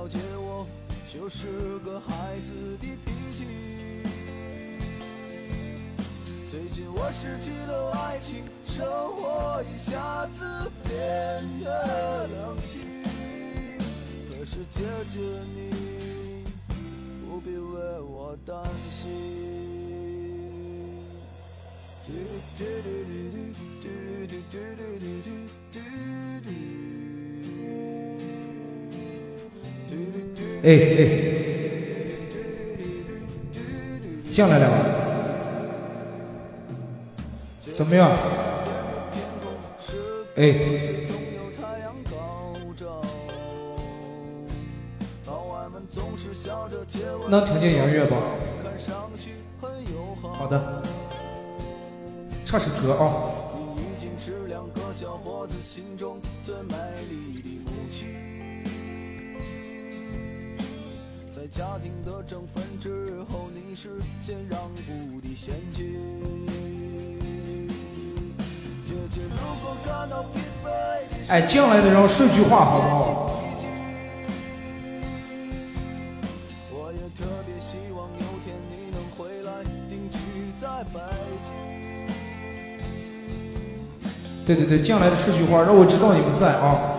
了解我，就是个孩子的脾气。最近我失去了爱情，生活一下子变得冷清。可是姐姐你不必为我担心。哎哎，进来了吗？怎么样？哎，能听见音乐不？好的，唱首歌啊。进来的人说句话好不好？我也特别希望有天你能回来定居在北京。对对对，进来的说句话，让我知道你们在啊。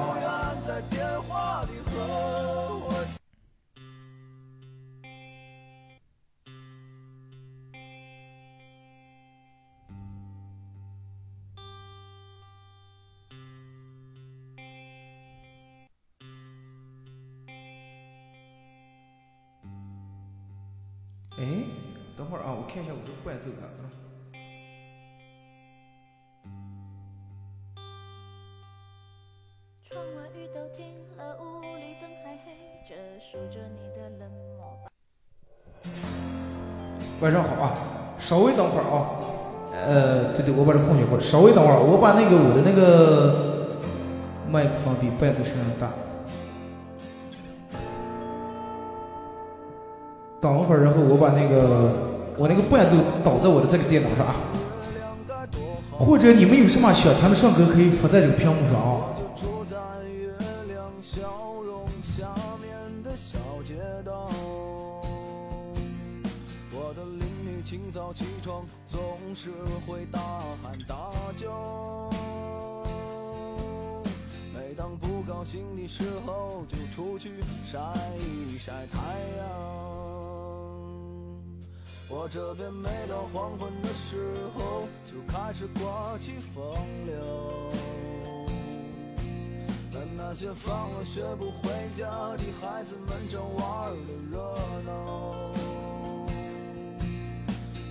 稍微等会儿，我把那个我的那个麦克风比伴奏声音大。等会儿，然后我把那个我那个伴奏导在我的这个电脑上啊，或者你们有什么想听的唱歌，可以发在这个屏幕上啊。高兴的时候，就出去晒一晒太阳。我这边每到黄昏的时候，就开始刮起风流。但那些放了学不回家的孩子们正玩的热闹。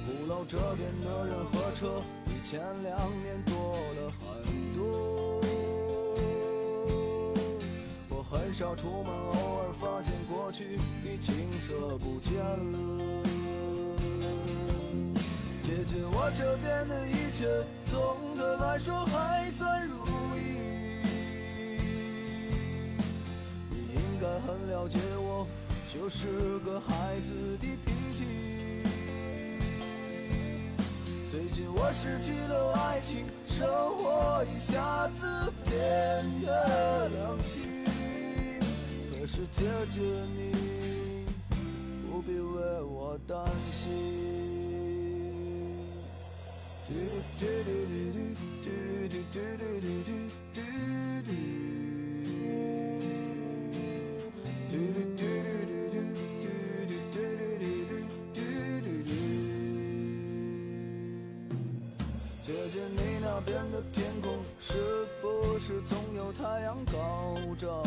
鼓楼这边的人和车比前两年多了很多。很少出门，偶尔发现过去的景色不见了。姐姐，我这边的一切总的来说还算如意。你应该很了解我，就是个孩子的脾气。最近我失去了爱情，生活一下子变得冷清。是姐姐你不必为我担心。姐姐，你那边的天空是不是总有太阳高照？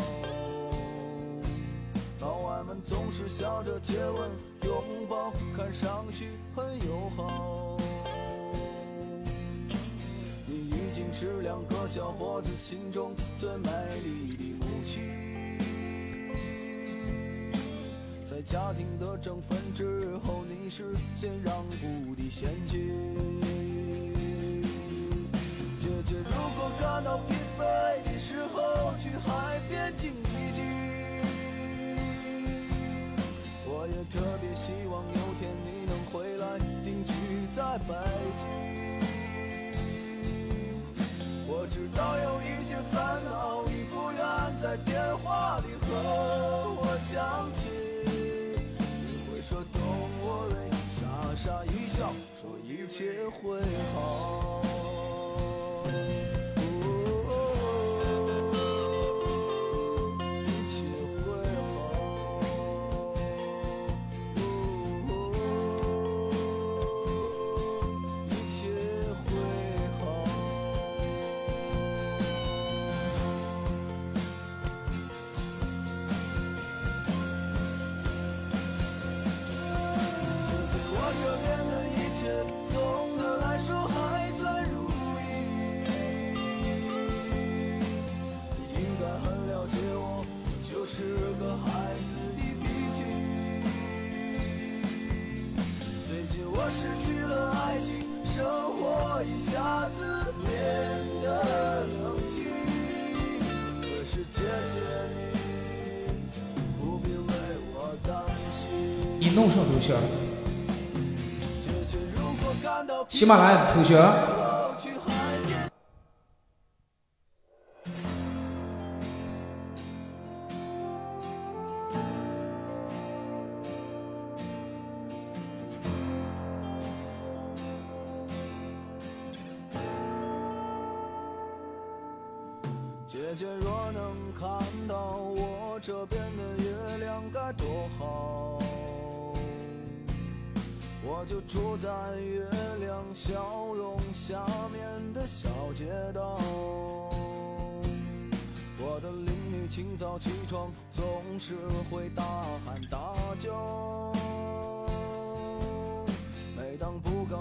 总是笑着接吻、拥抱，看上去很友好。你已经是两个小伙子心中最美丽的母亲，在家庭的争分之后，你是先让步的先妻。姐姐，如果感到疲惫的时候，去海边静一静。特别希望有天你能回来，定居在北京。我知道有一些烦恼，你不愿在电话里和我讲起。你会说 Don't worry，傻傻一笑，说一切会好。小喜马拉雅同学。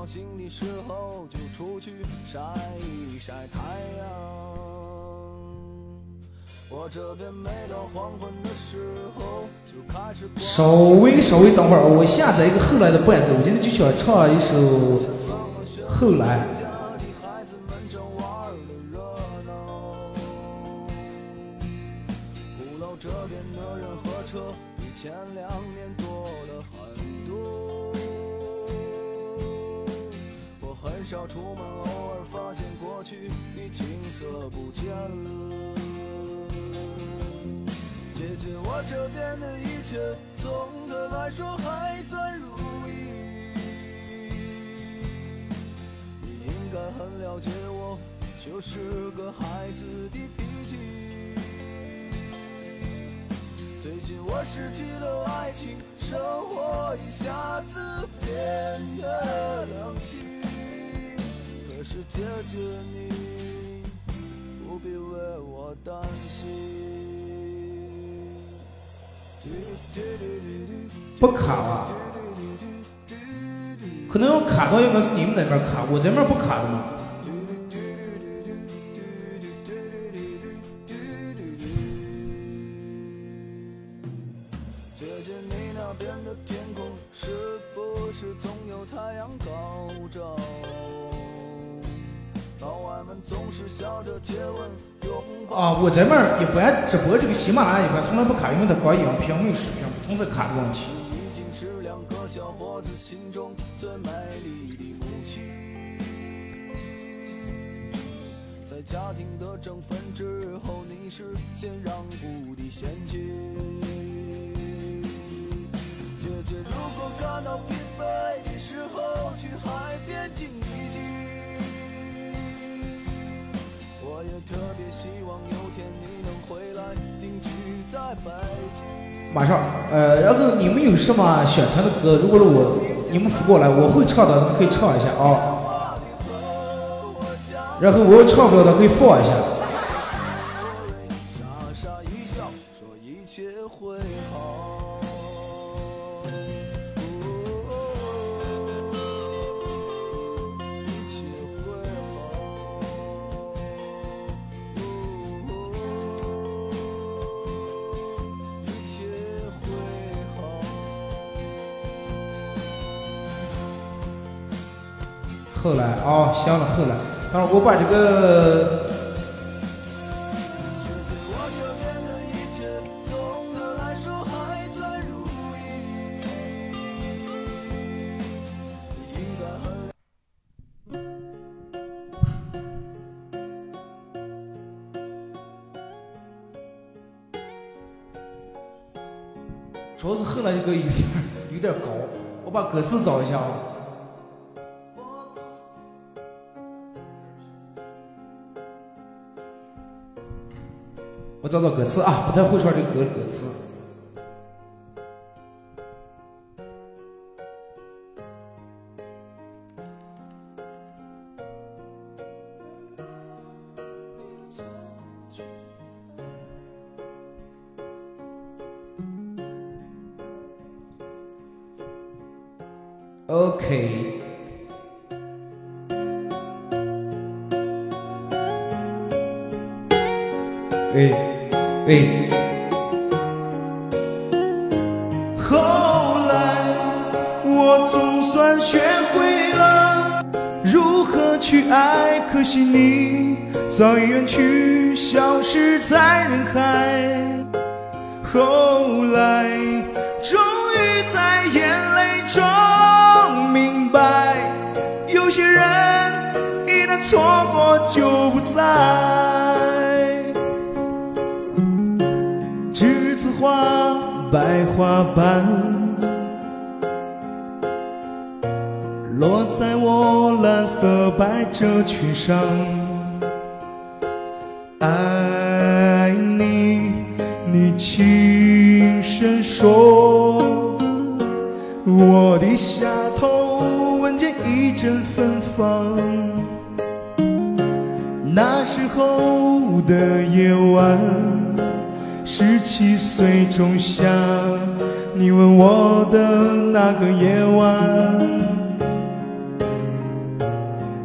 高兴的时候就出去晒一晒太阳。我这边每到黄昏的时候就开始。稍微稍微等会儿，我下载一个后来的伴奏，我今天就想唱一首后来。能卡到应该是你们那边卡，我这边不卡的吗。啊，我这边也不爱直播这个喜马拉雅一般从来不卡，因为它光音频没视频，不存在卡的问题。到疲惫的时候，去海边静一静。我也特别希望有天你能回来定居在北京。马上，呃，然后你们有什么想听的歌？如果是我，你们发过来，我会唱的，可以唱一下啊。然后我唱歌的可以放一下。来啊，行了，后来。啊，我把这个。主要是后来一个有点有点高，我把歌词找一下啊。我找找歌词啊，不太会唱这歌歌词。色百褶裙上，爱你，你轻声说，我低下头闻见一阵芬芳，那时候的夜晚。十七岁仲夏，你吻我的那个夜晚，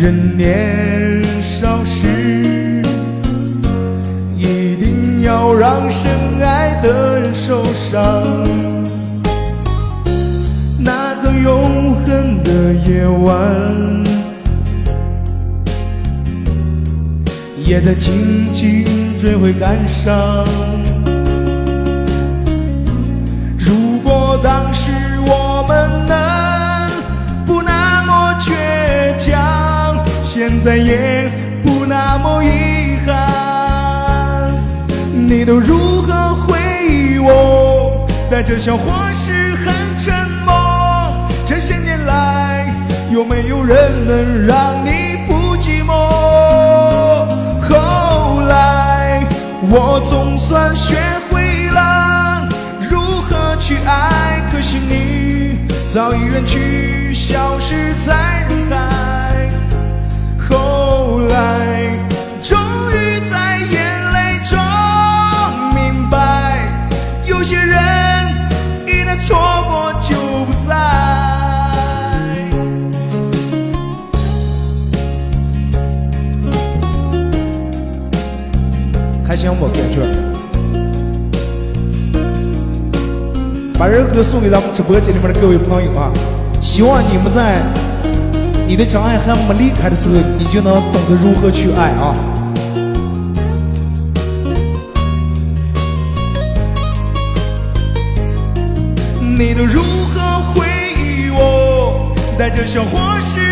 人年少时一定要让深爱的人受伤？那个永恒的夜晚，也在静静追悔感伤。如果当时我们能不那么倔强，现在也不那么遗憾。你都如何回忆我？带着笑或是很沉默。这些年来，有没有人能让你不寂寞？后来，我总算学会了如何去爱。可惜你早已远去，消失在。来，终于在眼泪中明白，有些人一旦错过就不再。开心我？感觉。把这首歌送给咱们直播间里面的各位朋友啊！希望你们在你的真爱还没离开的时候，你就能懂得如何去爱啊！你都如何回忆我？带着笑或是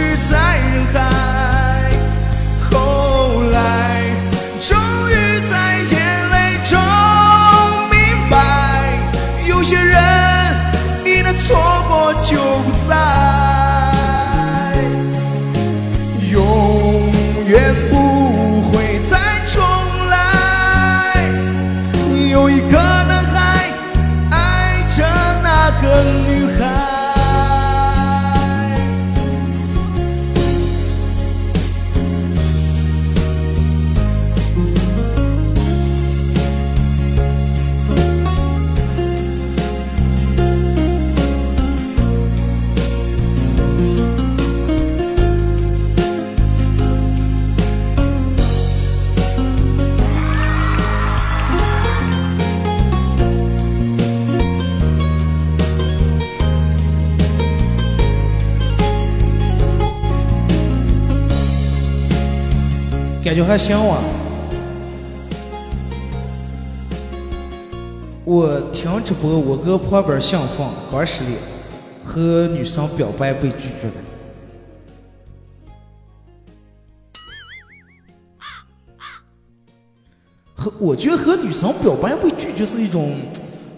感觉还行哇。我听直播，我哥旁边想放，刚失恋，和女生表白被拒绝了。和我觉得和女生表白被拒绝是一种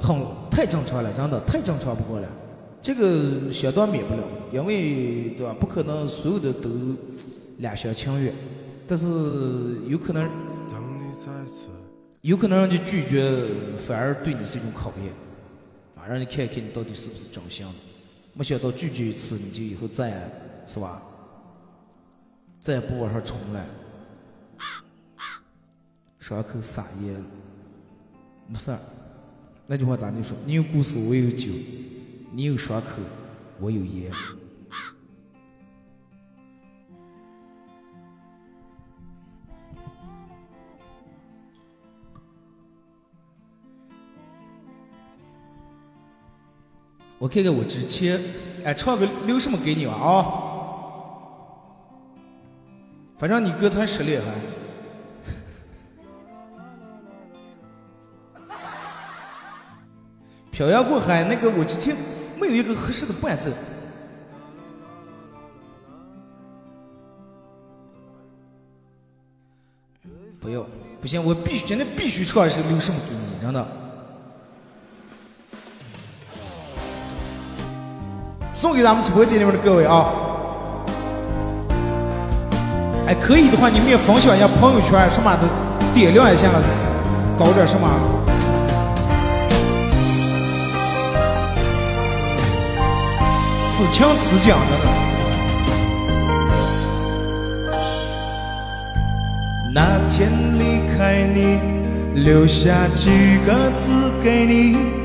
很太正常了，真的太正常不过了。这个相当免不了，因为对吧？不可能所有的都两厢情愿，但是有可能，有可能让你拒绝，反而对你是一种考验，啊，让你看看你到底是不是真心的。没想到拒绝一次，你就以后再也是吧，再也不往上冲了。伤口撒盐，没事儿。那句话咋就说？你有故事，我有酒。你有伤口，我有烟。我看看我之前，哎，唱个留什么给你吧啊？反正你哥才失恋还。漂洋过海，那个我之前。没有一个合适的伴奏，不要，不行，我必须今天必须唱一首《留什么给你》，真的，送给咱们直播间里面的各位啊！哎，可以的话，你们也分享一下朋友圈，什么都点亮一下了，搞点什么。此情此景的？那天离开你，留下几个字给你。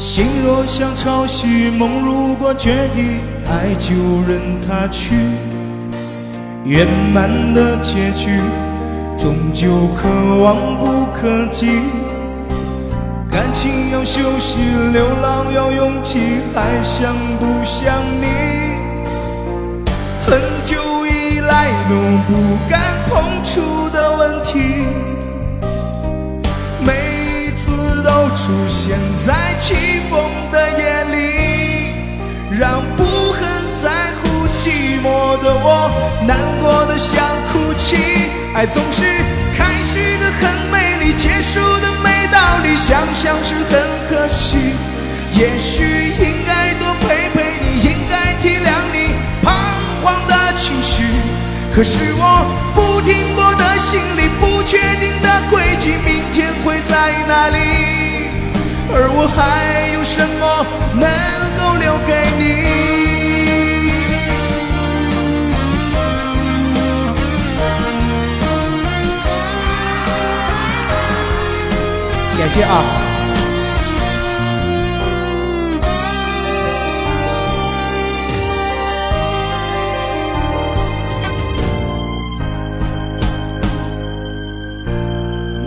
心若像潮汐，梦如果决堤，爱就任它去。圆满的结局，终究可望不可及。感情要休息，流浪要勇气，还想不想你？很久以来都不敢起风的夜里，让不很在乎寂寞的我难过的想哭泣。爱总是开始的很美丽，结束的没。道理想想是很可惜，也许应该多陪陪你，应该体谅你彷徨的情绪。可是我不停泊的心里，不确定的轨迹，明天会在哪里？而我还有什么能够留给你？感谢啊！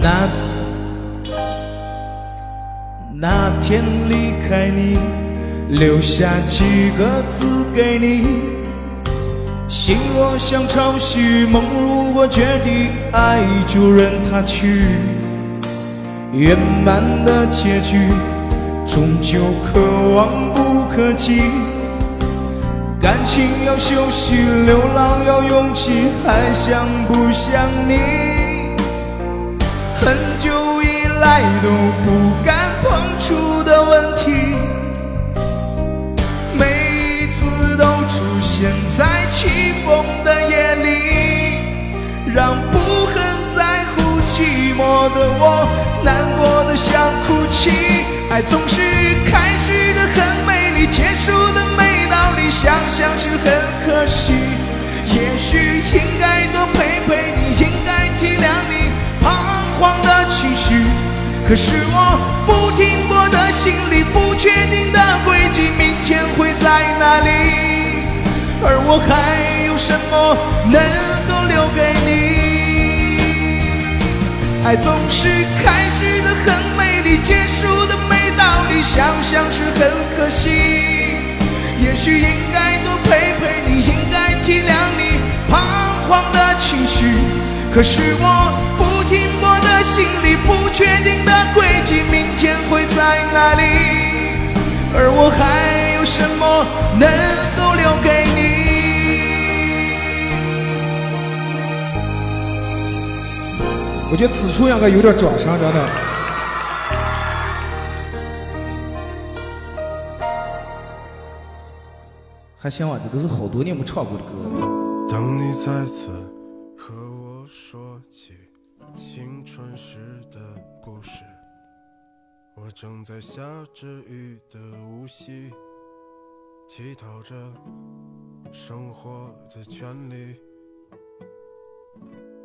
那天离开你，留下几个字给你。心若像潮汐，梦如果决堤，爱就任它去。圆满的结局，终究可望不可及。感情要休息，流浪要勇气，还想不想你？很久以来都不敢出的问题，每一次都出现在起风的夜里，让不很在乎寂寞的我。难过的想哭泣，爱总是开始的很美丽，结束的没道理，想想是很可惜。也许应该多陪陪你，应该体谅你彷徨的情绪。可是我不停泊的心里，不确定的轨迹，明天会在哪里？而我还有什么能够留给你？爱总是开始的很美丽，结束的没道理，想想是很可惜。也许应该多陪陪你，应该体谅你彷徨的情绪。可是我不心里，不确定的轨迹，明天会在哪里？而我还有什么能够留给你？我觉得此处应该有点转声，真的。还行吧，这都是好多年没唱过的歌。当你再次正在下着雨的无锡，乞讨着生活的权利。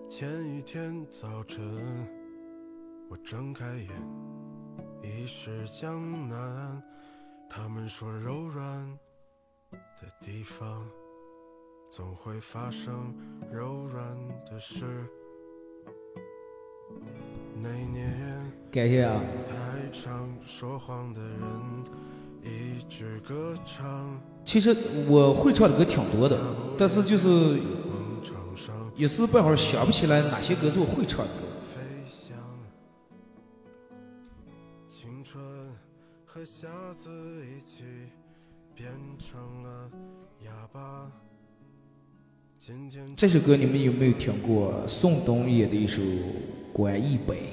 前一天早晨，我睁开眼，已是江南。他们说柔软。的地方总会发生柔软的事。那年，感谢啊！台上说谎的人一直歌唱。其实我会唱的歌挺多的，但是就是一时半会儿想不起来哪些歌是我会唱的歌。青春和瞎子一起。变成了哑巴。这首歌你们有没有听过？宋冬野的一首《关一北》。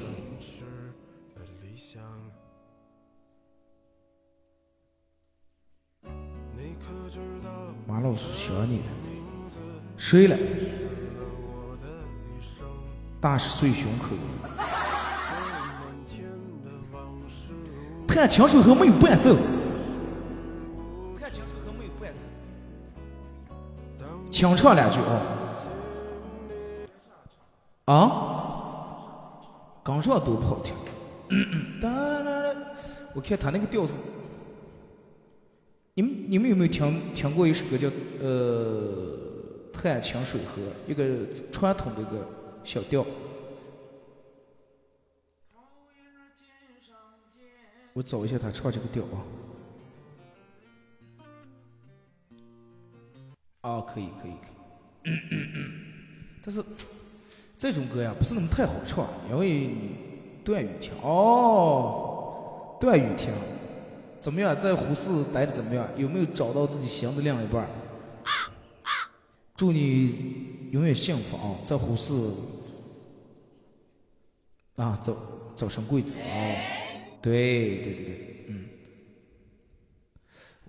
马老师想你了，睡了。大石碎胸口。弹琴时候没有伴奏。清唱两句啊！啊，刚唱都不好听。我看他那个调子，你们你们有没有听听过一首歌叫呃《探清水河》，一个传统的一个小调。我找一下他唱这个调啊。啊，可以可以可以，但是这种歌呀不是那么太好唱，因为你段雨婷哦，段雨婷怎么样，在胡市待的怎么样？有没有找到自己心的另一半？祝你永远幸福啊，在胡市啊，早早生贵子啊！对对对对，嗯，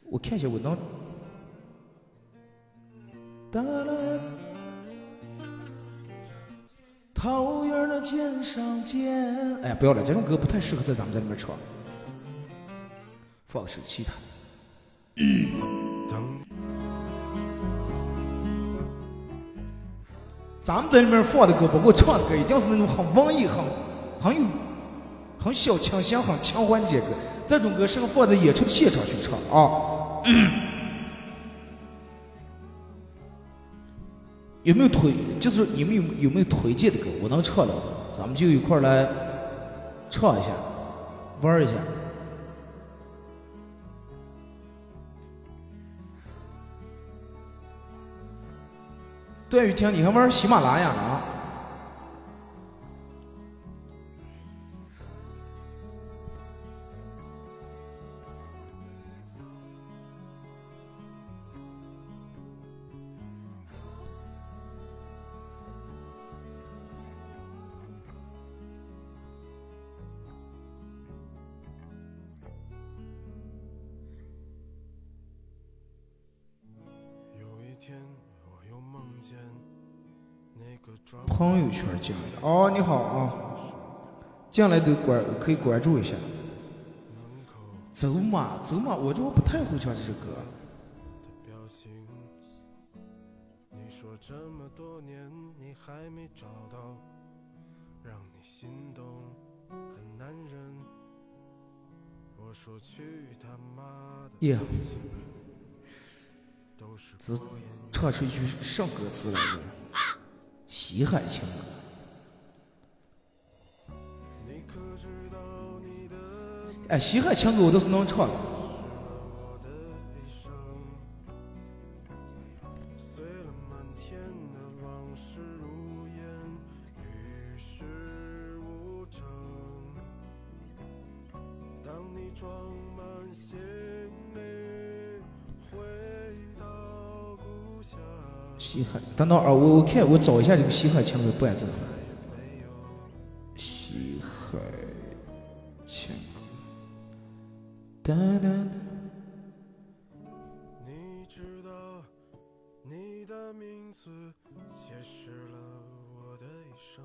我看一下我能。桃叶的肩上肩，哎呀，不要了，这种歌不太适合在咱们这里面唱。放首其他。咱们这里面放的歌，包括唱的歌，一定是那种很文艺、很很有、很小清新、很情怀的歌。这种歌适合放在演出现场去唱啊。有没有推？就是你们有有没有推荐的歌？我能唱的，咱们就一块来唱一下，玩一下。段雨婷，你还玩喜马拉雅呢？友圈进来哦，你好啊，进来都关可以关注一下。走马走马，我就不太会唱这首歌。耶，只唱出一句上歌词来着？西海情歌，哎，西海情歌我都是能唱的。等等啊，我我看我找一下这个西海情歌伴奏。西海情歌，哒哒哒。你知道，你的名字解释了我的一生，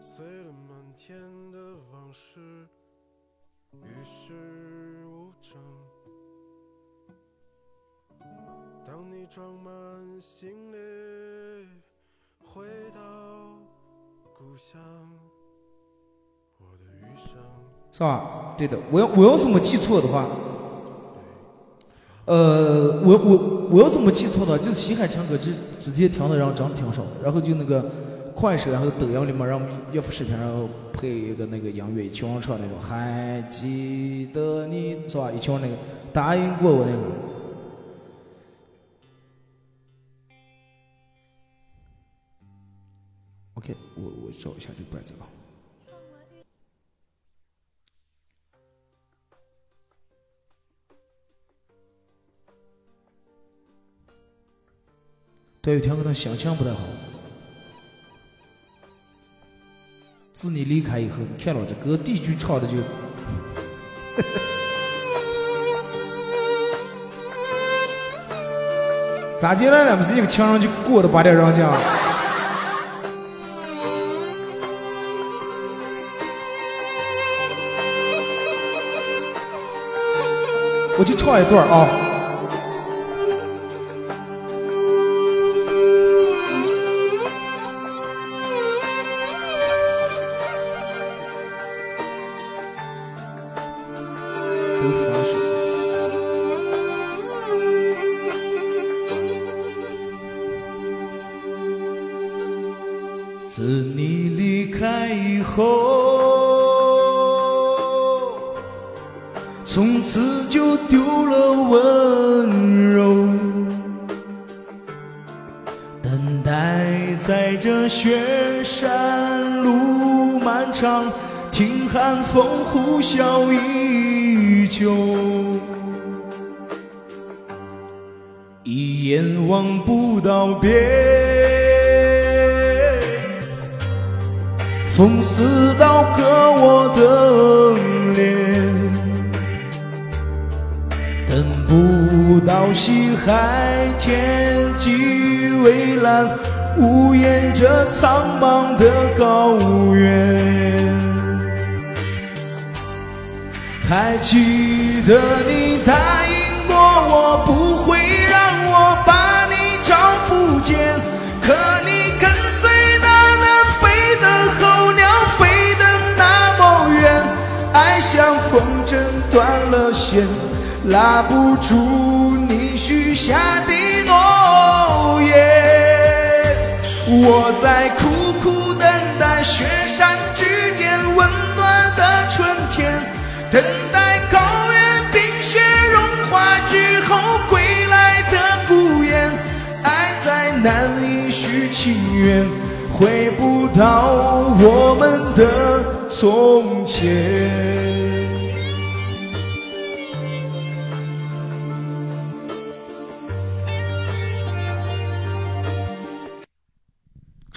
碎了满天的往事，与世装满行李回到故乡，我的余生是吧？对的，我要我要是没记错的话，呃，我我我要是没记错的话，就是西海强哥直直接听的人真挺少，然后就那个快手然后抖音里面让岳父视频，然后配一个那个音乐，一群人唱那种，还记得你是吧？一群人那个答应过我那个。OK，我我找一下这个伴奏啊。对，有天可能心情不太好。自你离开以后，你看了这歌第一句唱的就，咋进来了？不是一个情人就过了八点人家。我去唱一段啊！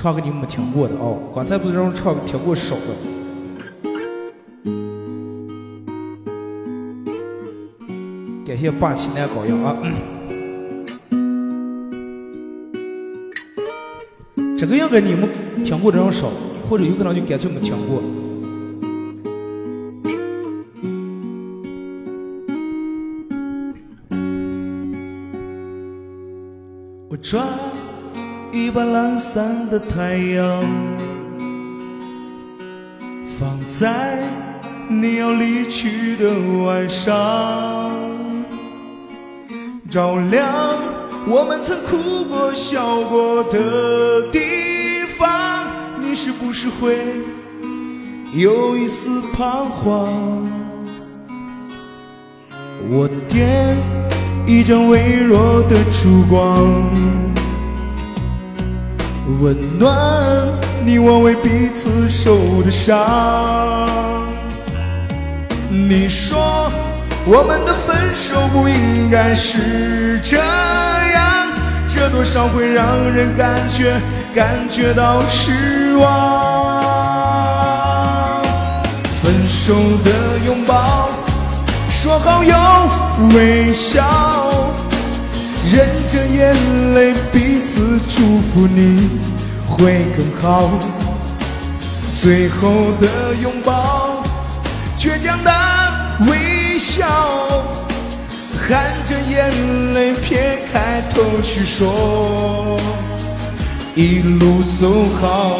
唱给你们听过的哦，刚才不是让唱个听过少的。感谢霸气男羔羊啊！这个应该你们听过的人少，或者有可能就干脆没听过。我抓。把懒散的太阳，放在你要离去的晚上，照亮我们曾哭过笑过的地方。你是不是会有一丝彷徨？我点一盏微弱的烛光。温暖你我为彼此受的伤，你说我们的分手不应该是这样，这多少会让人感觉感觉到失望。分手的拥抱，说好要微笑，忍着眼泪彼此祝福你会更好。最后的拥抱，倔强的微笑，含着眼泪撇开头去说，一路走好。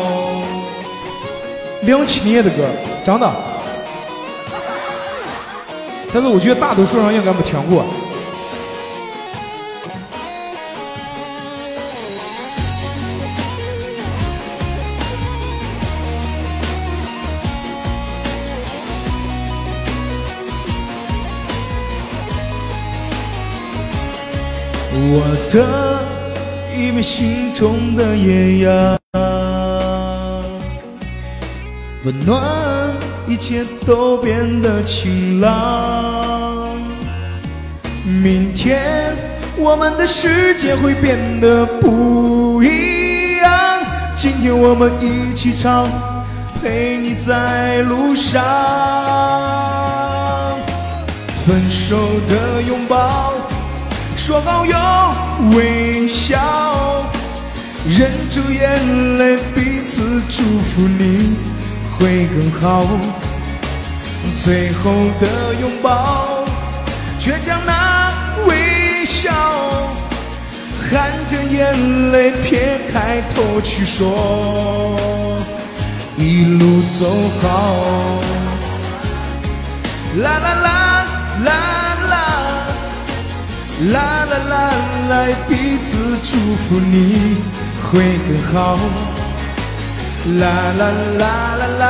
两七年的歌，真的，但是我觉得大多数人应该没听过。的一枚心中的艳阳，温暖一切都变得晴朗。明天我们的世界会变得不一样。今天我们一起唱，陪你在路上。分手的拥抱。说好要微笑，忍住眼泪，彼此祝福你会更好。最后的拥抱，倔强那微笑，含着眼泪撇开头去说，一路走好。啦啦啦啦。啦啦啦，来彼此祝福你会更好。啦啦啦啦啦，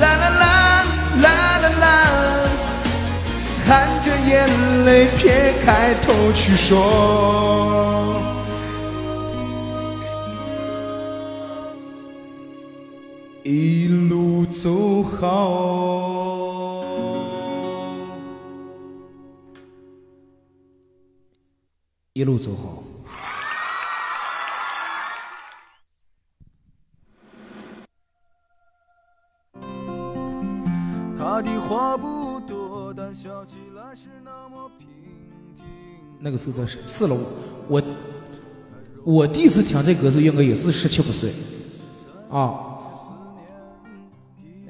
啦啦啦啦啦啦，含着眼泪撇开头去说，一路走好。一路走好。他的话不多，但笑起来是那么平静。那个时候在四楼，我我第一次听这歌时候应该也是十七八岁，啊，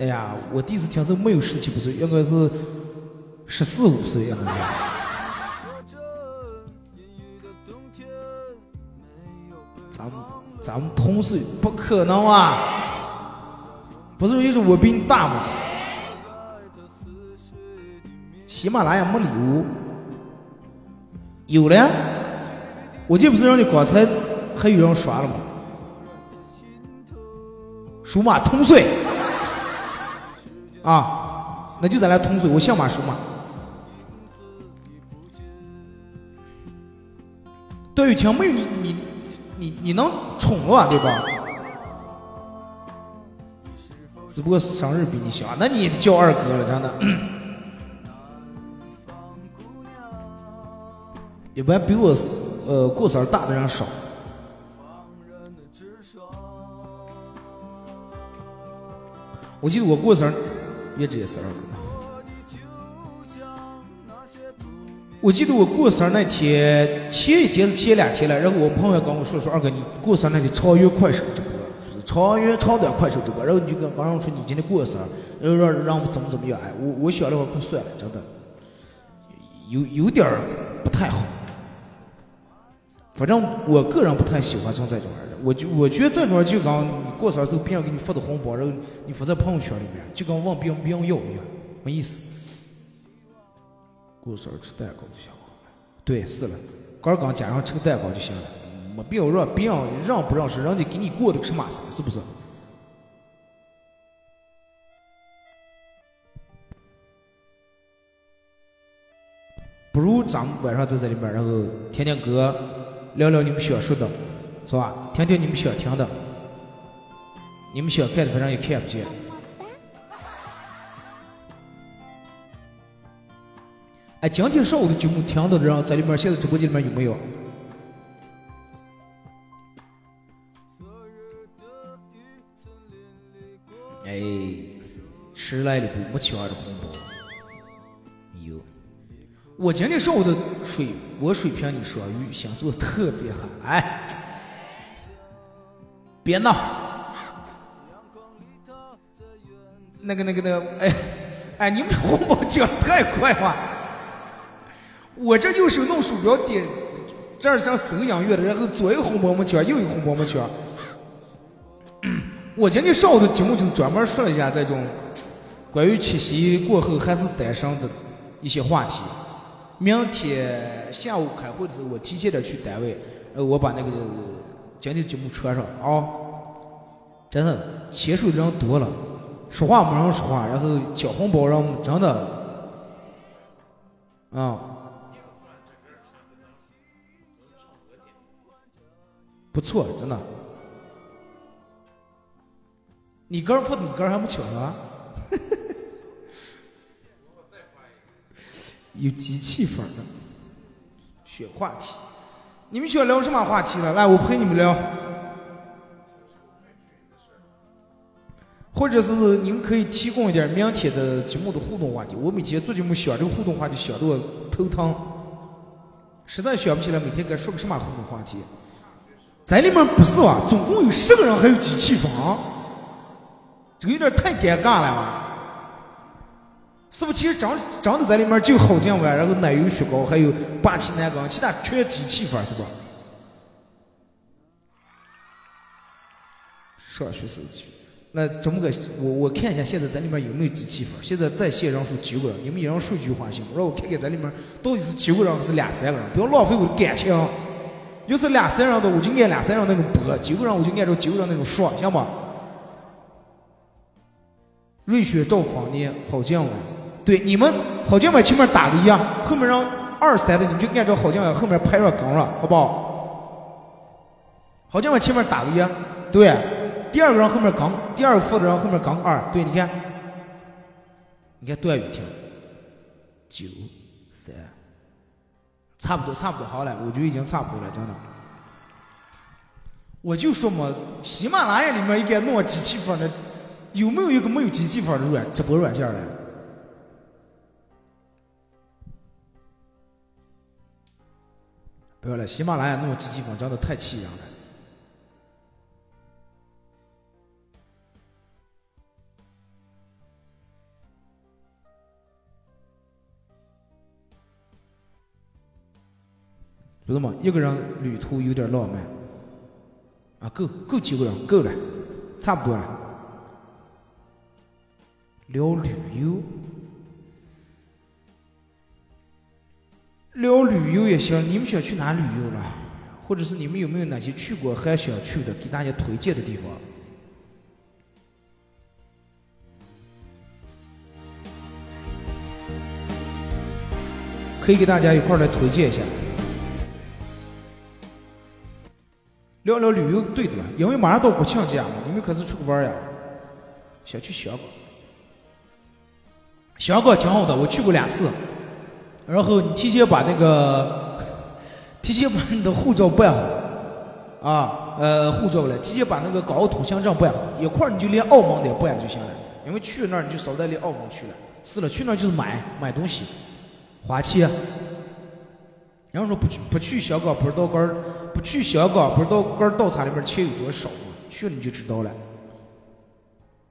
哎呀，我第一次听这没有十七八岁，应该是十四五岁应咱们同岁不可能啊！不是，意思我比你大吗？喜马拉雅没礼物，有了。我这不是让你刚才还有人刷了吗？属马同岁啊，那就咱俩同岁。我姓马，属马。段雨婷没有你你。你你能宠我对吧？只不过生日比你小，那你也叫二哥了，真的。一般比我呃过生日大的人少。我记得我过生日也只是二哥。我记得我过生日那天，前一天是前两天了，然后我朋友跟我说说，二哥你过生日那天超越快手直播，超越超短快手直播，然后你就跟刚刚说你今天过生日，然后让让我怎么怎么样，哎，我我想了会儿，快算了，真的，有有点不太好。反正我个人不太喜欢这种玩意儿，我就我觉得这种就跟你过生日时候别人给你发的红包，然后你发在朋友圈里面，就跟问别人别人要一样，没意思。过生日吃蛋糕就行了，对，是了，刚刚加上吃个蛋糕就行了，没必要让别人让不让是人家给你过的什么事，是不是？不如咱们晚上在这里边，然后听听歌，聊聊你们想说的，是吧？听听你们想听的，你们想看的反正也看不见。哎，今天上午的节目听到的人在里面，现在直播间里面有没有？哎，迟来的不没抢的红包。有，我今天上午的水，我水平你说鱼星座特别好。哎，别闹。那个那个那个，哎哎，你们红包抢太快了。我这右手弄鼠标点，这儿像搜音乐的，然后左一个红包没抢，右一个红包没抢。我今天上午的节目就是专门说了一下这种关于七夕过后还是单身的一些话题。明天下午开会的时候，我提前点去单位，呃，我把那个今天节目传上啊。真的，牵手的人多了，说话没人说话，然后抢红包人真的，啊，不错，真的。你哥付的，你哥还没抢呢。有机器粉的，选话题。你们想聊什么话题了？来，我陪你们聊。或者是你们可以提供一点明天的节目的互动话题。我每天做节目想这个互动话题想的我头疼，实在想不起来每天该说个什么互动话题。咱里面不是吧？总共有十个人，还有机器房。这个有点太尴尬了吧？是不？其实长长的在里面就好酱碗，然后奶油雪糕，还有霸气奶缸，其他全机器房，是吧？上学时去，那这么个，我我看一下现在咱里面有没有机器房？现在在线人数九个人，你们也让说一句话行吗？让我看看咱里面到底是九个人还是两三个人，不要浪费我的感情。又是两三人的，我就按两三人那种播；九个人我就按照九个人那种说，行吧？瑞雪兆丰年好酱碗，对你们好酱碗前面打个一啊，后面让二三的你就按照好酱碗后面拍上杠了，好不好？好酱碗前面打个一，对，第二个人后面杠，第二个负的人后面杠二，对，你看，你看段雨婷，九，差不多，差不多，好了，我觉得已经差不多了，真的。我就说嘛，喜马拉雅里面应该弄机器粉的。有没有一个没有机器粉的软直播软件嘞？不要了，喜马拉雅弄机器粉真的太气人了。知道吗？一个人旅途有点浪漫。啊，够够几个人，够了，差不多了。聊旅游，聊旅游也行。你们想去哪旅游了？或者是你们有没有哪些去过还想去的，给大家推荐的地方？可以给大家一块来推荐一下。聊聊旅游，对的，因为马上到国庆节了，你们可是出去玩呀？想去香港。香港挺好的，我去过两次。然后你提前把那个，提前把你的护照办好，啊，呃，护照了，提前把那个港澳通行证办好，一块儿你就连澳门的办就行了。因为去那儿你就少带连澳门去了。是了，去那儿就是买买东西，花钱。然后说不去不去香港不知道儿，不去香港不知道儿倒茶里面钱有多少，去了你就知道了。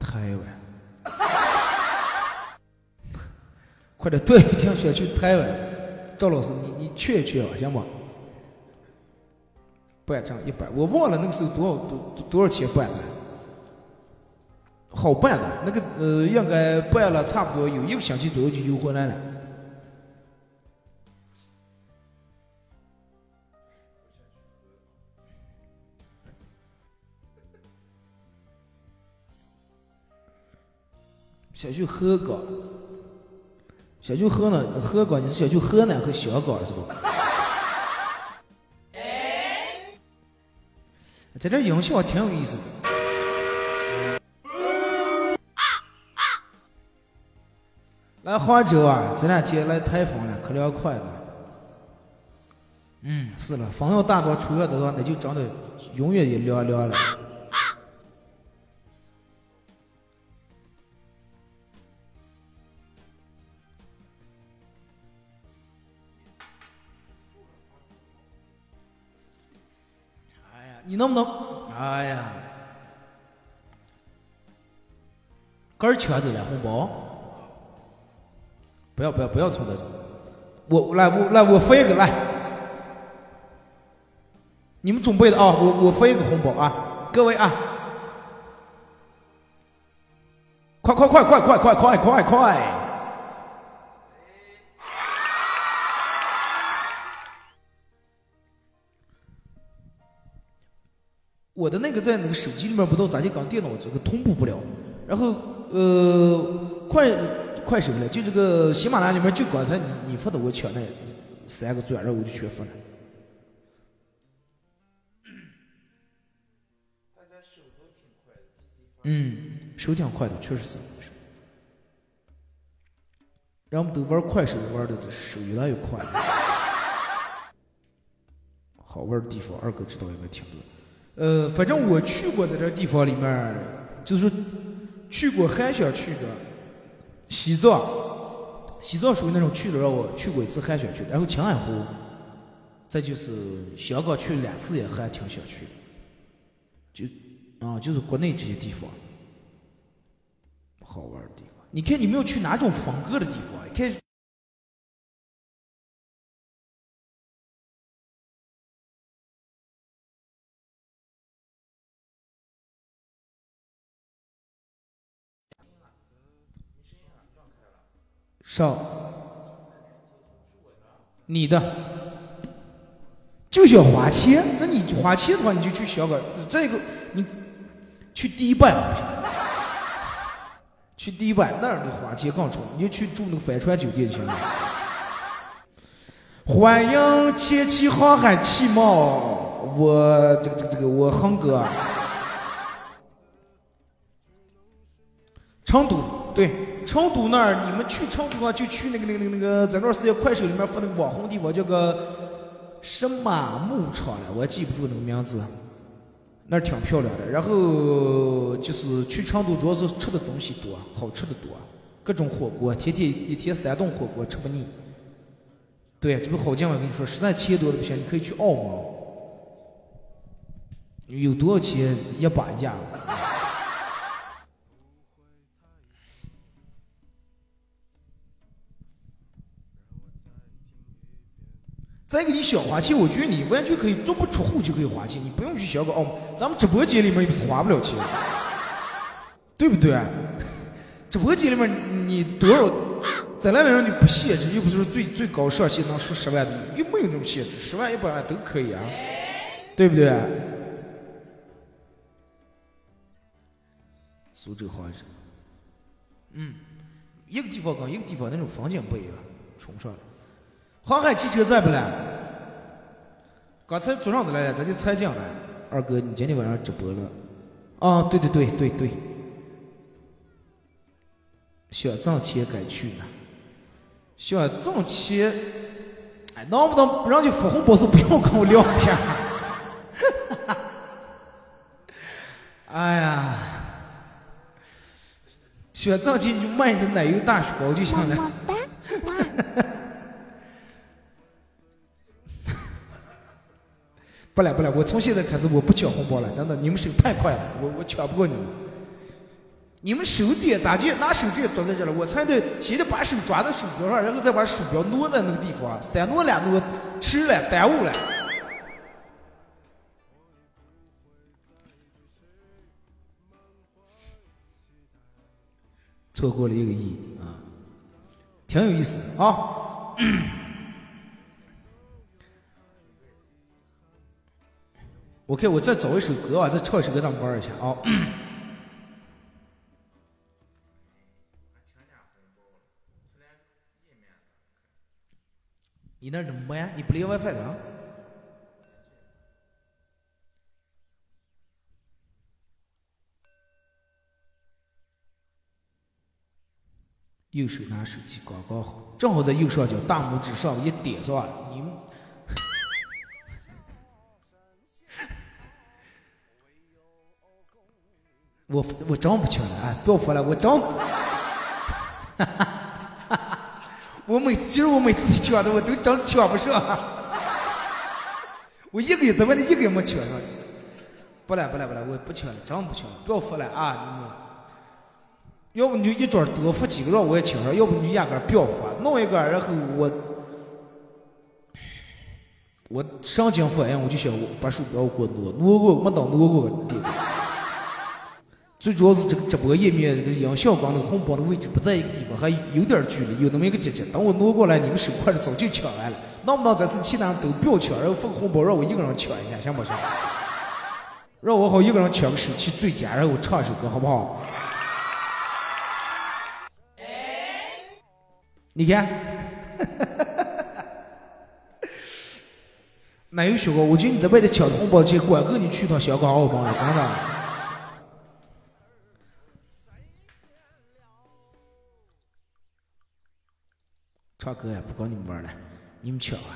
台湾。快点，对，听想去台湾，赵老师，你你去一去吧，行不？办张一百，我忘了那个时候多少多多少钱办的，好办的，那个呃，应该办了差不多有一个星期左右就邮回来了。想去河港。想去河南，河港，你是想去河南和香港是不？在这音效挺有意思的。来，来杭州啊，这两天来台风了，可凉快了。嗯，是了，风要大多吹越的话，那就真的永远也凉凉了。你能不能？哎呀，杆儿抢走了红包。不要不要不要从这，我来我来我分一个来，你们准备的啊，我我分一个红包啊，各位啊，快快快快快快快快快！我的那个在那个手机里面不知道咋就跟电脑这个同步不了，然后呃快。快手了，就这个喜马拉雅里面就刚才你你发的我抢那三个钻，然后我就全发了。嗯，手挺快的，确实是。我们都玩快手玩的手越来越快。好玩的地方，二哥知道应该挺多。呃，反正我去过在这地方里面，就是去过还想去的。西藏，西藏属于那种去的让我去过一次还想去，然后青海湖，再就是香港去了两次也还挺想去，就啊就是国内这些地方好玩的地方。你看你们要去哪种风格的地方？你看。上，你的就想花钱，那你花钱的话，你就去香港。这个你去迪拜，去迪拜那儿的花钱更重，你就去住那个帆船酒店就行了。欢迎前期航海启蒙，我这个这个这个我恒哥，成都对。成都那儿，你们去成都的话，就去那个、那个、那个、那个，在那时间快手里面发那个网红地方，叫个什么牧场了，我记不住那个名字。那儿挺漂亮的。然后就是去成都，主要是吃的东西多，好吃的多，各种火锅，天天一天三顿火锅吃不腻。对，这不好讲我跟你说，实在钱多的不行，你可以去澳门，有多少钱一把压。再给你小花钱，我觉得你完全可以足不出户就可以花钱，你不用去香港澳门。咱们直播间里面又不是花不了钱，对不对？直播间里面你多少，再来的人就不限制，又不是最最高上限能输十万的，又没有那种限制，十万一百万都可以啊，对不对？苏州好像是，嗯，一个地方跟一个地方那种风景不一样，冲上了。航海汽车在不嘞？刚才桌上都来了，咱就才进来。二哥，你今天晚上直播了？啊，对对对对对。想挣钱该去了。想挣钱，哎，能不能人家发红包是不用跟我聊天？哎呀，想挣钱就买的奶油大雪糕就行了。不来不来，我从现在开始我不抢红包了，真的，你们手太快了，我我抢不过你们。你们手点咋就拿手机躲在这了？我才得先得把手抓在鼠标上，然后再把鼠标挪在那个地方，三挪两挪，迟了，耽误了。错过了一个亿啊，挺有意思啊。OK，我再找一首歌啊，再唱一首歌，咱们玩一下啊。你那怎么慢？你不连 WiFi 的？右手拿手机刚刚好，正好在右上角大拇指上一点，是吧？你们我我真不抢了啊！不要说了，我真，我每次其实我每次抢的我都真抢不上，我一个月怎么的一个月没抢上？不来不来不来，我不抢了，真不抢了，不要说了啊！你们。要不你就一桌多付几个让我也请上；要不你就压根不要发，弄一个，然后我我上京发言，我就想把鼠标给我挪挪过，没等挪过。最主要是这个直播页面这个音效跟那个红包的位置不在一个地方，还有点距离，有那么一个节节。等我挪过来，你们手快的早就抢完了。能不能这次其他人都不要抢，然后发个红包让我一个人抢一下，行不行？让我好一个人抢个手气最佳，然后我唱一首歌，好不好？你看，哪有小哥？我觉得你在外头抢红包钱，管够你去趟香港、澳门了，真的。唱歌呀，不跟你们玩了，你们抢啊！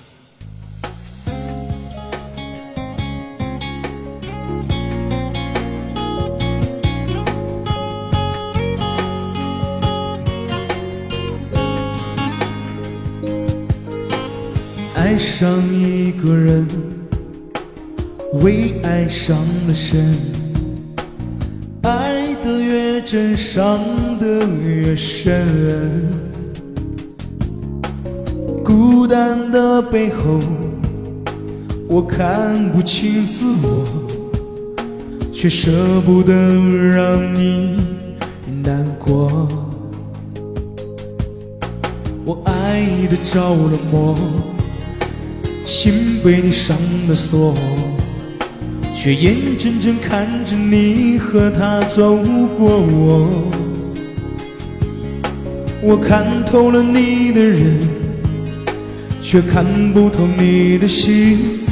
爱上一个人，为爱伤了身，爱得越真，伤得越深。孤单的背后，我看不清自我，却舍不得让你难过。我爱的着了魔。心被你上了锁，却眼睁睁看着你和他走过我。我看透了你的人，却看不透你的心。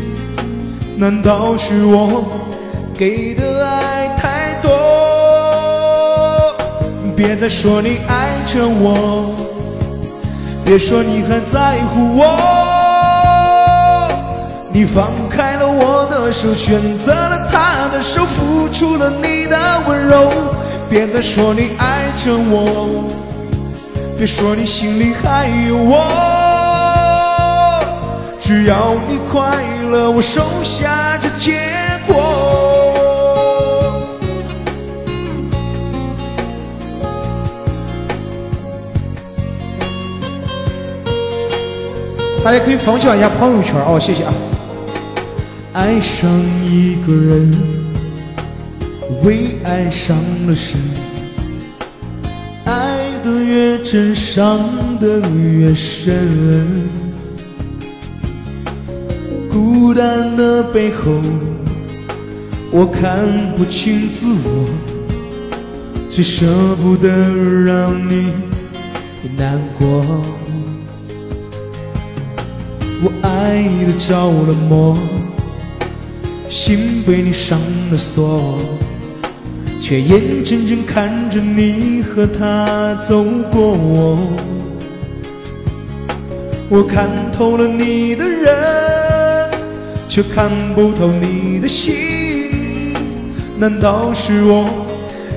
难道是我给的爱太多？别再说你爱着我，别说你还在乎我。你放开了我的手，选择了他的手，付出了你的温柔。别再说你爱着我，别说你心里还有我。只要你快乐，我收下这结果。大家可以分享一下朋友圈哦，谢谢啊。爱上一个人，为爱伤了身，爱得越真，伤得越深。孤单的背后，我看不清自我，最舍不得让你难过。我爱的着了魔。心被你上了锁，却眼睁睁看着你和他走过我。我看透了你的人，却看不透你的心。难道是我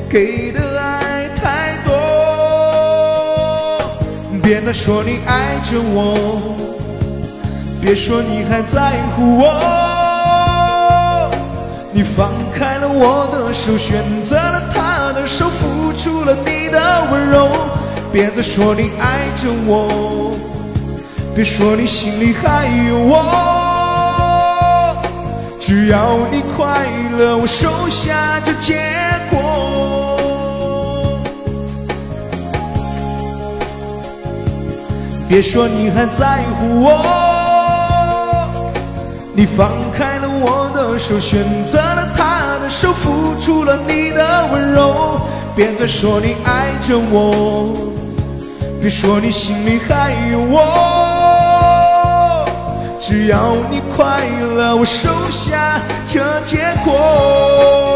给的爱太多？别再说你爱着我，别说你还在乎我。你放开了我的手，选择了他的手，付出了你的温柔。别再说你爱着我，别说你心里还有我。只要你快乐，我收下这结果。别说你还在乎我，你放开了我的。手选择了他的手，付出了你的温柔。别再说你爱着我，别说你心里还有我。只要你快乐，我收下这结果。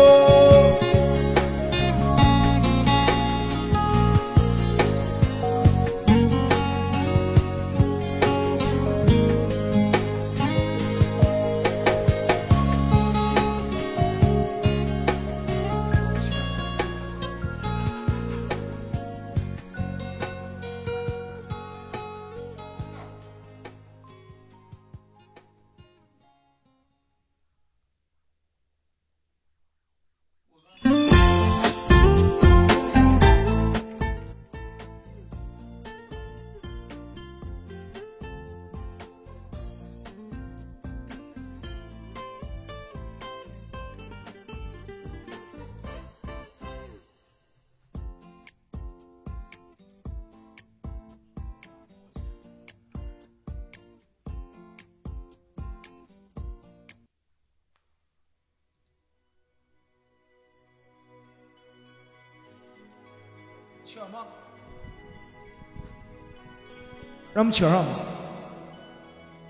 让我们抢上吧？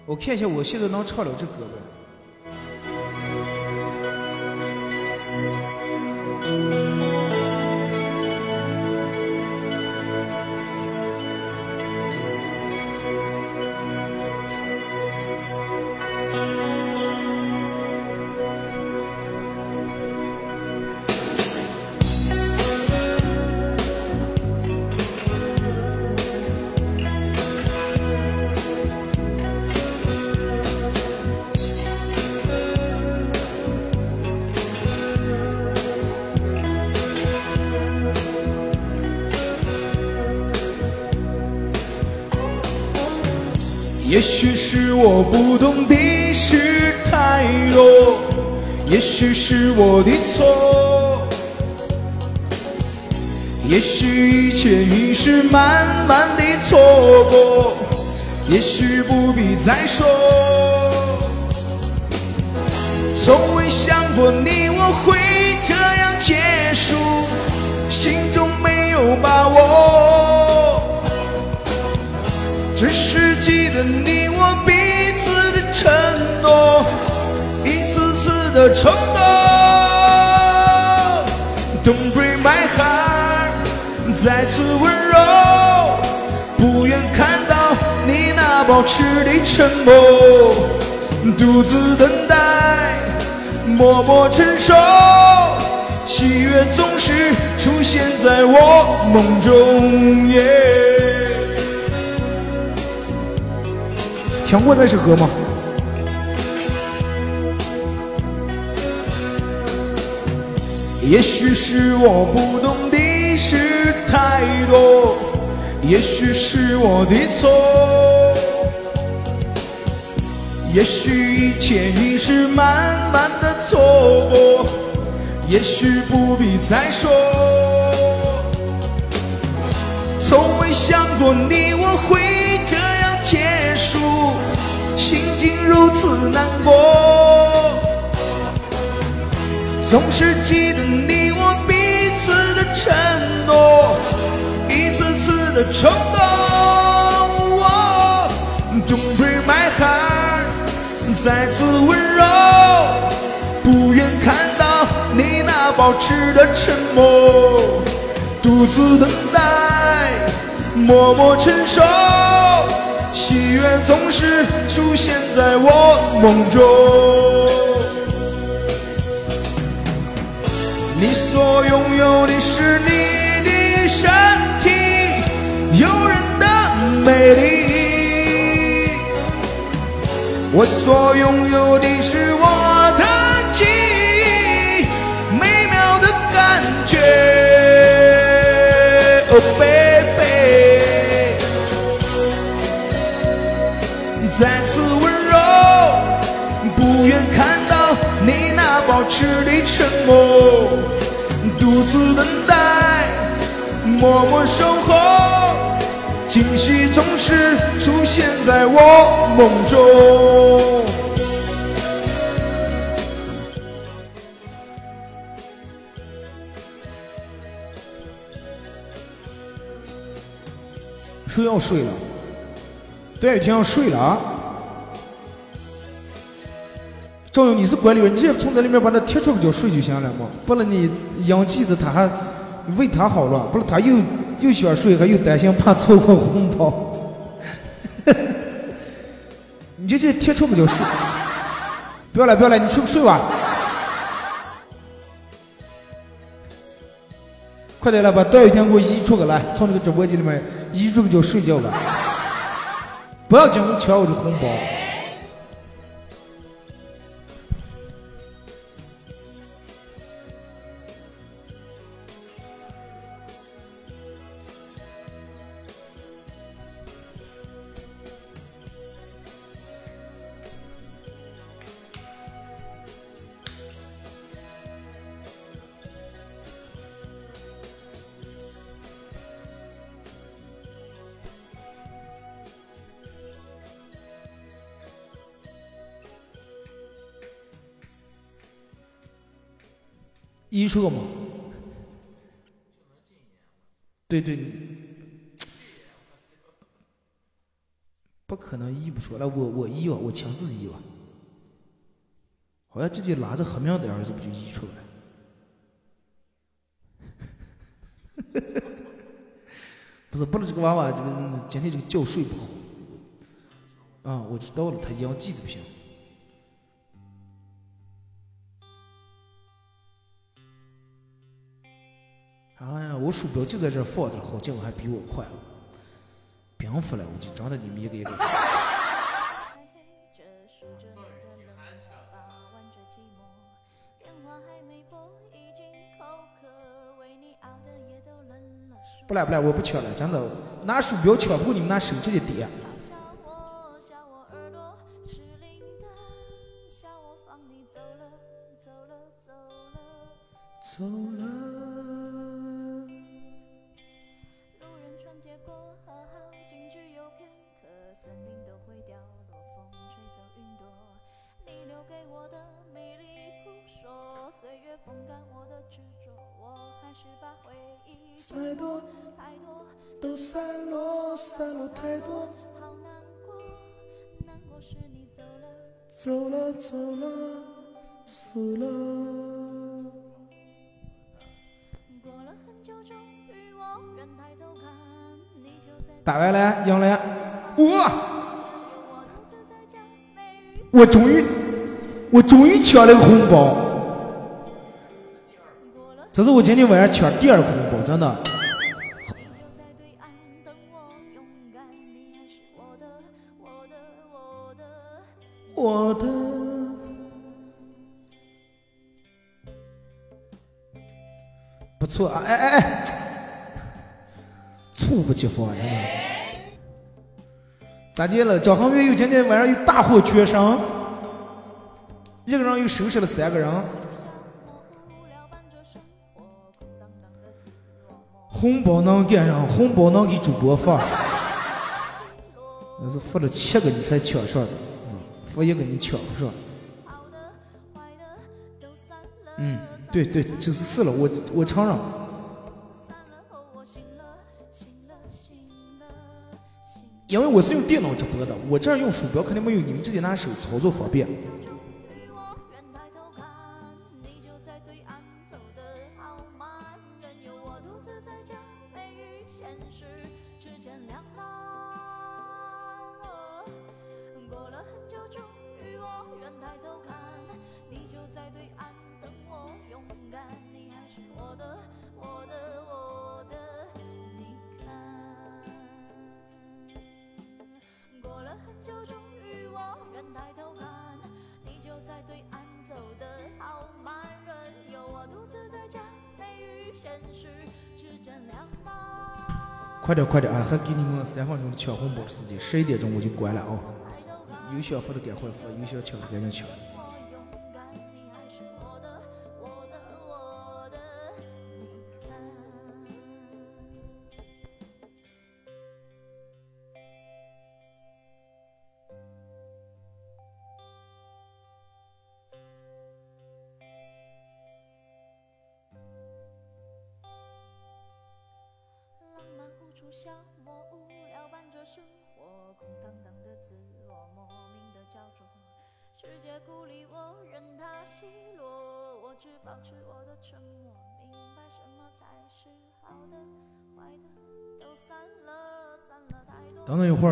我看一下，我现在能唱了这歌呗？也许是我不懂的事太多，也许是我的错，也许一切已是慢慢的错过，也许不必再说。从未想过你我会这样结束，心中没有把握，只是记得你我彼此的承诺，一次次的冲动。Don't break my heart，再次温柔，不愿看到你那保持的沉默，独自等待，默默承受，喜悦总是出现在我梦中。听过这首歌吗？也许是我不懂的事太多，也许是我的错，也许一切已是慢慢的错过，也许不必再说。从未想过你我会如此难过。总是记得你我彼此的承诺，一次次的冲动。Don't break my heart，再次温柔，不愿看到你那保持的沉默，独自等待，默默承受，喜悦总是出现在我梦中。你所拥有的是你的身体，诱人的美丽；我所拥有的是我的记忆，美妙的感觉。Oh baby，独自等待，默默守候，惊喜总是出现在我梦中。说要睡了？对，就要睡了啊！赵勇，你是管理员，你直接从这里面把他踢出个觉睡就行了嘛，不然你养鸡的他还为他好了，不是他又又想睡，还又担心怕错过红包，你就这踢出个觉睡，不要了不要了，你去睡吧，快点来把倒一天给我移出个来，从这个直播间里面移出个就睡觉吧，不要讲抢我的红包。一车嘛，对对，不可能译不出来，我我译吧，我亲自译吧。好像直接拉着黑名单儿，这不就译出来了？不是，不是这个娃娃，这个今天这个觉睡不好。啊，我知道了，他阳记的不行。哎呀，我鼠标就在这放着，好像还比我快。冰敷了，我就长得你们一个一个。不来不来，我不抢了，真的，拿鼠标抢不过你们拿手机的点。抢了个红包。这是我今天晚上抢第二个红包，真的。我的，不错啊！哎哎哎，猝不及防，真的。咋接了？张恒月又今天晚上又大获全胜，一个人又收拾了三个人。红包能干上，红包能给主播发。那是发了七个你才抢上的，嗯，发一个你抢不上。嗯，对对，就是死了，我我承认。因为我是用电脑直播的，我这儿用鼠标肯定没有你们直接拿手操作方便。快点快点啊！还给你们三分钟的抢红包时间，十一点钟我就关了啊！有想发的赶快发，有想抢的赶紧抢。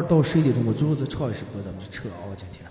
到十一点钟，我最后再唱一首歌，咱们就撤啊！今天。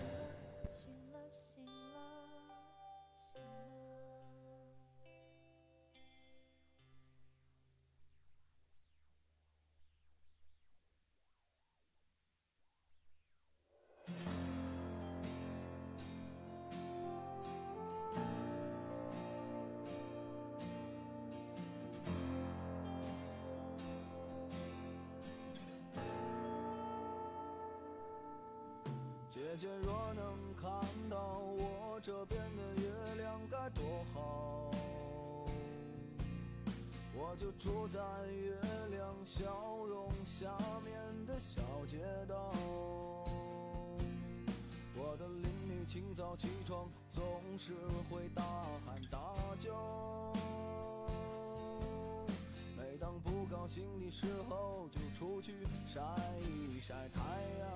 高兴的时候，就出去晒一晒太阳。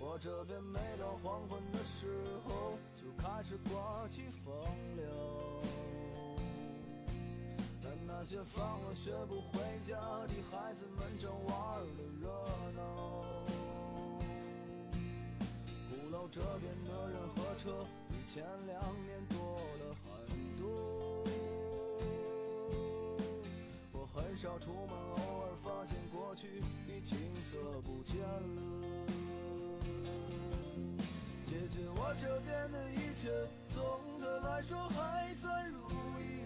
我这边每到黄昏的时候，就开始刮起风流。但那些放了学不回家的孩子们正玩的热闹。鼓楼这边的人和车比前两年多少出门，偶尔发现过去的景色不见了。解决我这边的一切，总的来说还算如意。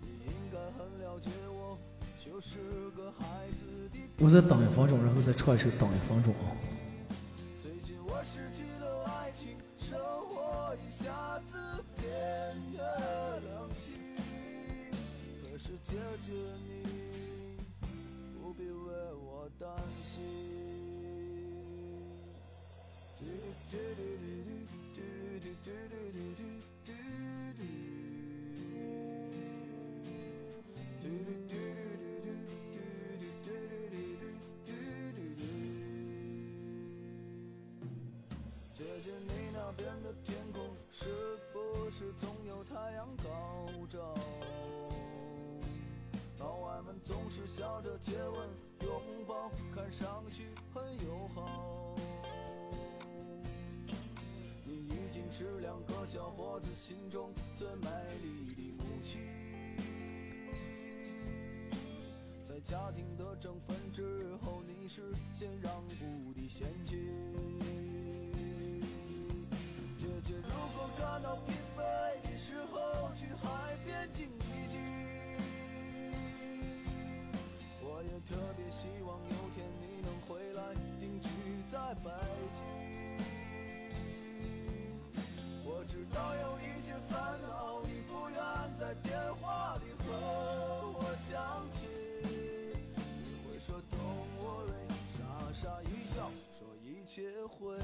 你应该很了解我，就是个孩子的。我再等一分钟，然后再唱一首《等一分钟》啊。姐姐你不必为我担心。们总是笑着接吻、拥抱，看上去很友好。你已经是两个小伙子心中最美丽的母亲，在家庭的争分之后，你是先让步的先妻。姐姐，如果感到疲惫的时候，去海边静一静。我也特别希望有天你能回来定居在北京。我知道有一些烦恼，你不愿在电话里和我讲起。你会说 Don't worry，傻傻一笑，说一切会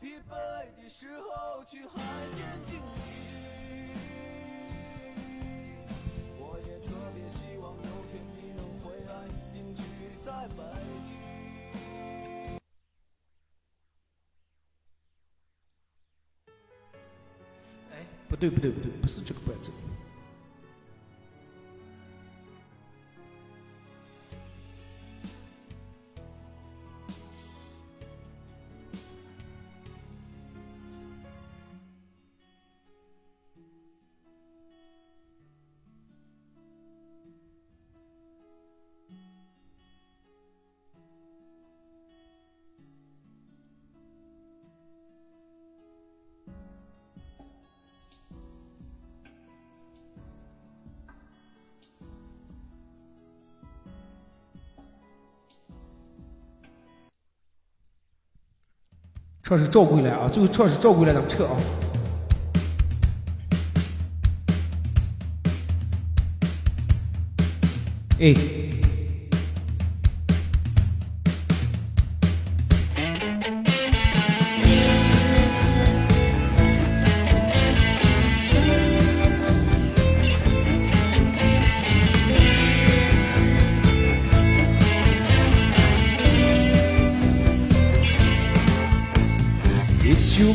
疲惫的时候，去海边静一静。我也特别希望有天你能回来定居在北京。哎，不对不对不对，不是这个伴奏。唱是赵归来啊，最后唱是赵归来，咱们撤啊。哎，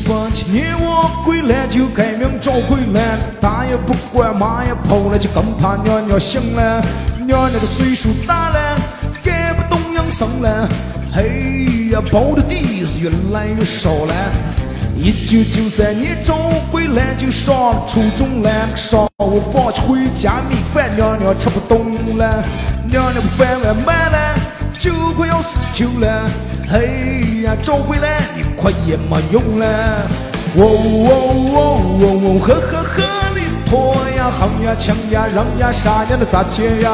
八七年我归来就改名找回来，打也不管，骂也跑了，就更怕娘娘醒了。娘娘的岁数大了，改不动养生了。嘿呀，包的底是越来越少了。一九九三年找回来就上了初中了，上午放学回家米饭娘娘吃不动了，娘娘饭碗满了，就快要死球了。嘿呀，找回来一块也没用了。喔喔喔喔喔，呵呵呵里拖呀，哼呀，抢呀，扔呀，啥样的咋接呀？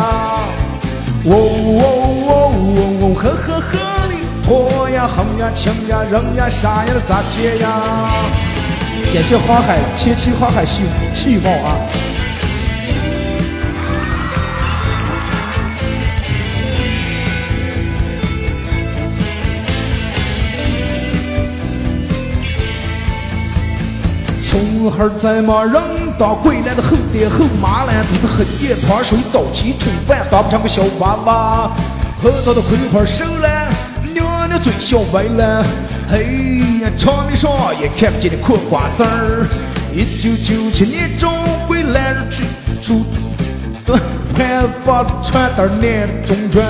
喔喔喔喔喔，呵呵呵里拖呀，哼呀，抢呀，扔呀，啥样的咋接呀？感谢花海千期花海气气泡啊！从孩在马人当归来的后爹后妈了，都是黑夜趟水早起冲饭，当不成个小娃娃。核桃的葵花熟了，娘娘嘴笑歪了。嘿呀，场面上也看不见的嗑瓜子儿。一九九七年中归来日去出端盘发传单念中专，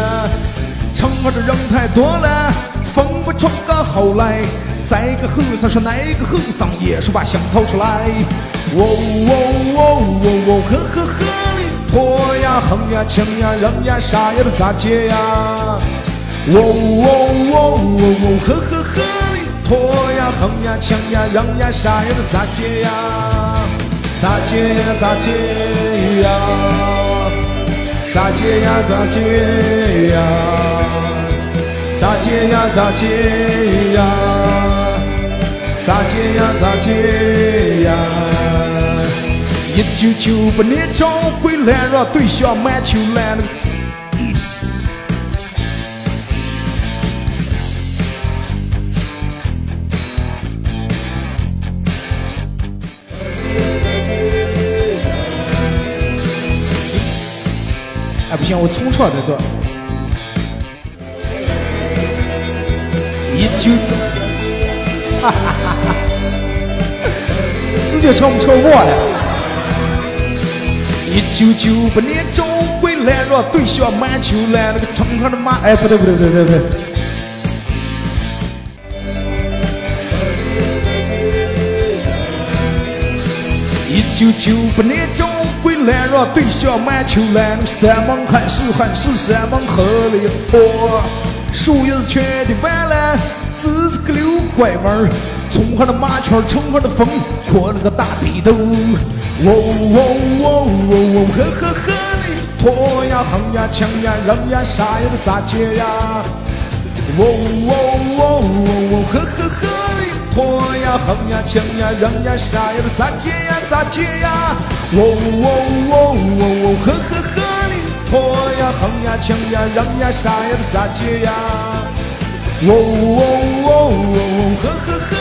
城上的人太多了，分不出个好来。再个和尚说，哪个和尚也是把香掏出来。喔喔喔喔喔，呵呵呵里拖呀，哼呀，抢呀，扔呀，啥呀都咋接呀？喔喔喔喔喔，呵呵呵里拖呀，哼呀，抢呀，扔呀，啥呀都咋接呀？咋接呀？咋接呀？咋接呀？咋接呀？咋接呀？咋接呀？咋接呀？咋接呀？一九九八年找回来，让对象满球来了。哎，不行，我重唱这个。一九。哈哈哈哈死就唱不唱忘了。一九九八年找回来，让对象满球来，那个城上的马，哎，不对不对不对不对。一九九八年找回来，让对象满球来，那个山盟海誓海誓山盟河里坡，树叶子全的完了。只是个溜拐弯儿，从上的马圈，城上的风，喝了个大啤酒，哦哦哦哦哦，喝喝喝嘞，脱呀横呀抢呀让呀啥呀都咋接呀，哦哦哦哦哦，喝喝喝嘞，脱呀横呀抢呀让呀啥呀都咋接呀咋接呀，哦哦哦哦哦，喝喝喝嘞，脱呀横呀抢呀让呀啥呀都咋接呀，哦哦哦哦哦，呵呵呵。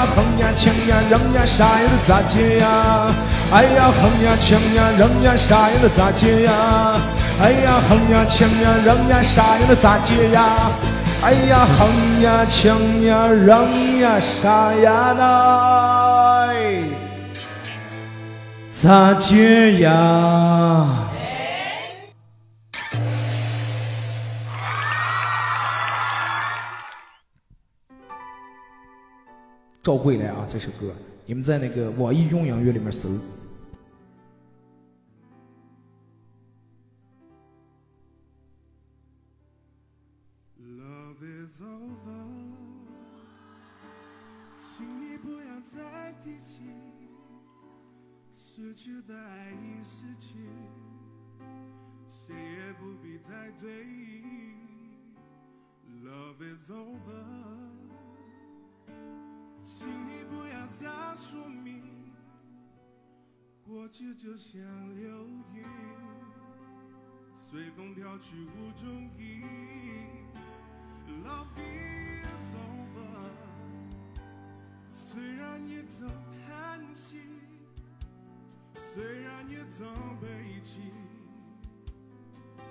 呀，哼呀，抢呀，扔呀，啥呀都咋接呀？哎呀，哼呀，抢呀，扔呀，啥呀都咋接呀？哎呀，哼呀，抢呀，扔呀，啥呀都咋接呀？哎呀，哼呀，抢呀，扔呀，啥呀那咋接呀？赵桂来啊，这首歌你们在那个网易云音乐里面搜。Love is over，请你不要再提起失去的爱已失去，谁也不必再追忆。Love is over。请你不要再说明，过去就像流云，随风飘去无踪影。Love is over，虽然也曾叹息，虽然也曾悲泣，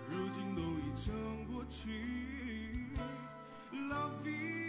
如今都已成过去。Love is。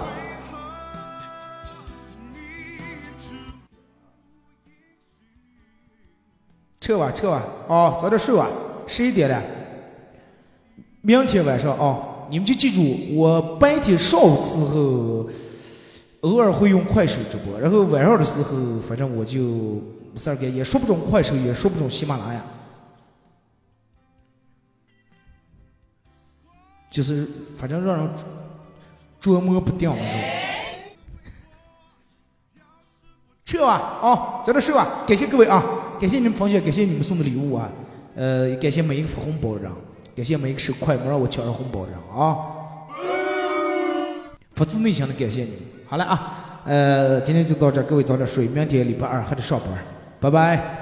撤吧，撤吧，哦，早点睡吧，十一点了。明天晚上啊，你们就记住，我白天上午时候偶尔会用快手直播，然后晚上的时候，反正我就没事儿干，也说不准快手，也说不准喜马拉雅，就是反正让人捉摸不定那种。撤吧，啊，早点睡吧，感谢各位啊。感谢你们分享，感谢你们送的礼物啊！呃，感谢每一个发红包的人，感谢每一个手快没让我抢上红包的人啊！发自内心的感谢你们。好了啊，呃，今天就到这，各位早点睡，明天礼拜二还得上班，拜拜。